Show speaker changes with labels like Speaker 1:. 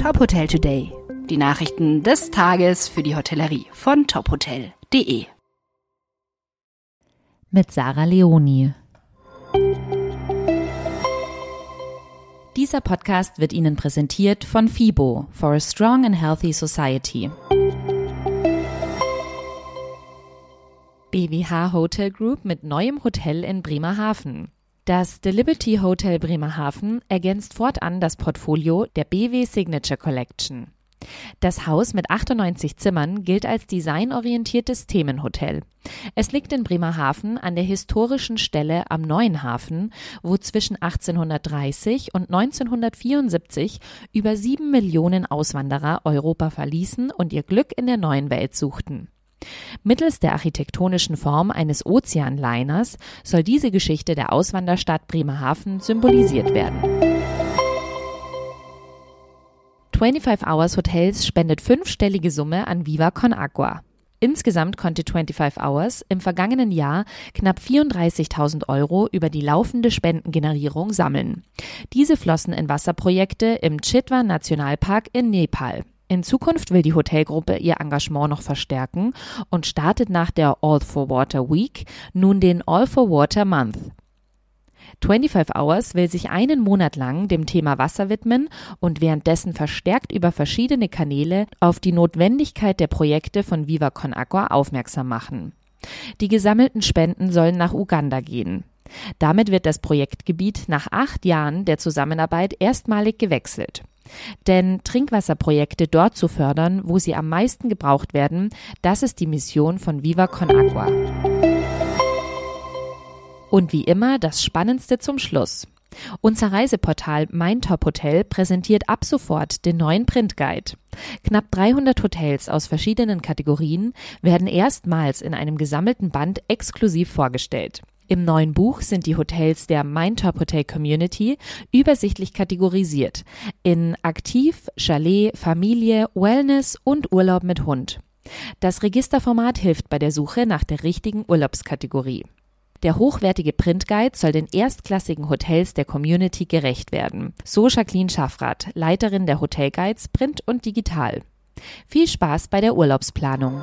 Speaker 1: Top Hotel Today. Die Nachrichten des Tages für die Hotellerie von tophotel.de.
Speaker 2: Mit Sarah Leoni. Dieser Podcast wird Ihnen präsentiert von FIBO for a Strong and Healthy Society. BWH Hotel Group mit neuem Hotel in Bremerhaven. Das The Liberty Hotel Bremerhaven ergänzt fortan das Portfolio der BW Signature Collection. Das Haus mit 98 Zimmern gilt als designorientiertes Themenhotel. Es liegt in Bremerhaven an der historischen Stelle am Neuen Hafen, wo zwischen 1830 und 1974 über sieben Millionen Auswanderer Europa verließen und ihr Glück in der neuen Welt suchten. Mittels der architektonischen Form eines Ozeanliners soll diese Geschichte der Auswanderstadt Bremerhaven symbolisiert werden. 25 Hours Hotels spendet fünfstellige Summe an Viva Con Agua. Insgesamt konnte 25 Hours im vergangenen Jahr knapp 34.000 Euro über die laufende Spendengenerierung sammeln. Diese flossen in Wasserprojekte im Chitwa Nationalpark in Nepal. In Zukunft will die Hotelgruppe ihr Engagement noch verstärken und startet nach der All for Water Week nun den All for Water Month. 25 Hours will sich einen Monat lang dem Thema Wasser widmen und währenddessen verstärkt über verschiedene Kanäle auf die Notwendigkeit der Projekte von Viva Con Agua aufmerksam machen. Die gesammelten Spenden sollen nach Uganda gehen. Damit wird das Projektgebiet nach acht Jahren der Zusammenarbeit erstmalig gewechselt. Denn Trinkwasserprojekte dort zu fördern, wo sie am meisten gebraucht werden, das ist die Mission von Viva Con Agua. Und wie immer das Spannendste zum Schluss. Unser Reiseportal Mein Top Hotel präsentiert ab sofort den neuen Printguide. Knapp 300 Hotels aus verschiedenen Kategorien werden erstmals in einem gesammelten Band exklusiv vorgestellt. Im neuen Buch sind die Hotels der Mein Top Hotel Community übersichtlich kategorisiert in Aktiv, Chalet, Familie, Wellness und Urlaub mit Hund. Das Registerformat hilft bei der Suche nach der richtigen Urlaubskategorie. Der hochwertige Printguide soll den erstklassigen Hotels der Community gerecht werden. So Jacqueline Schaffrath, Leiterin der Hotelguides Print und Digital. Viel Spaß bei der Urlaubsplanung.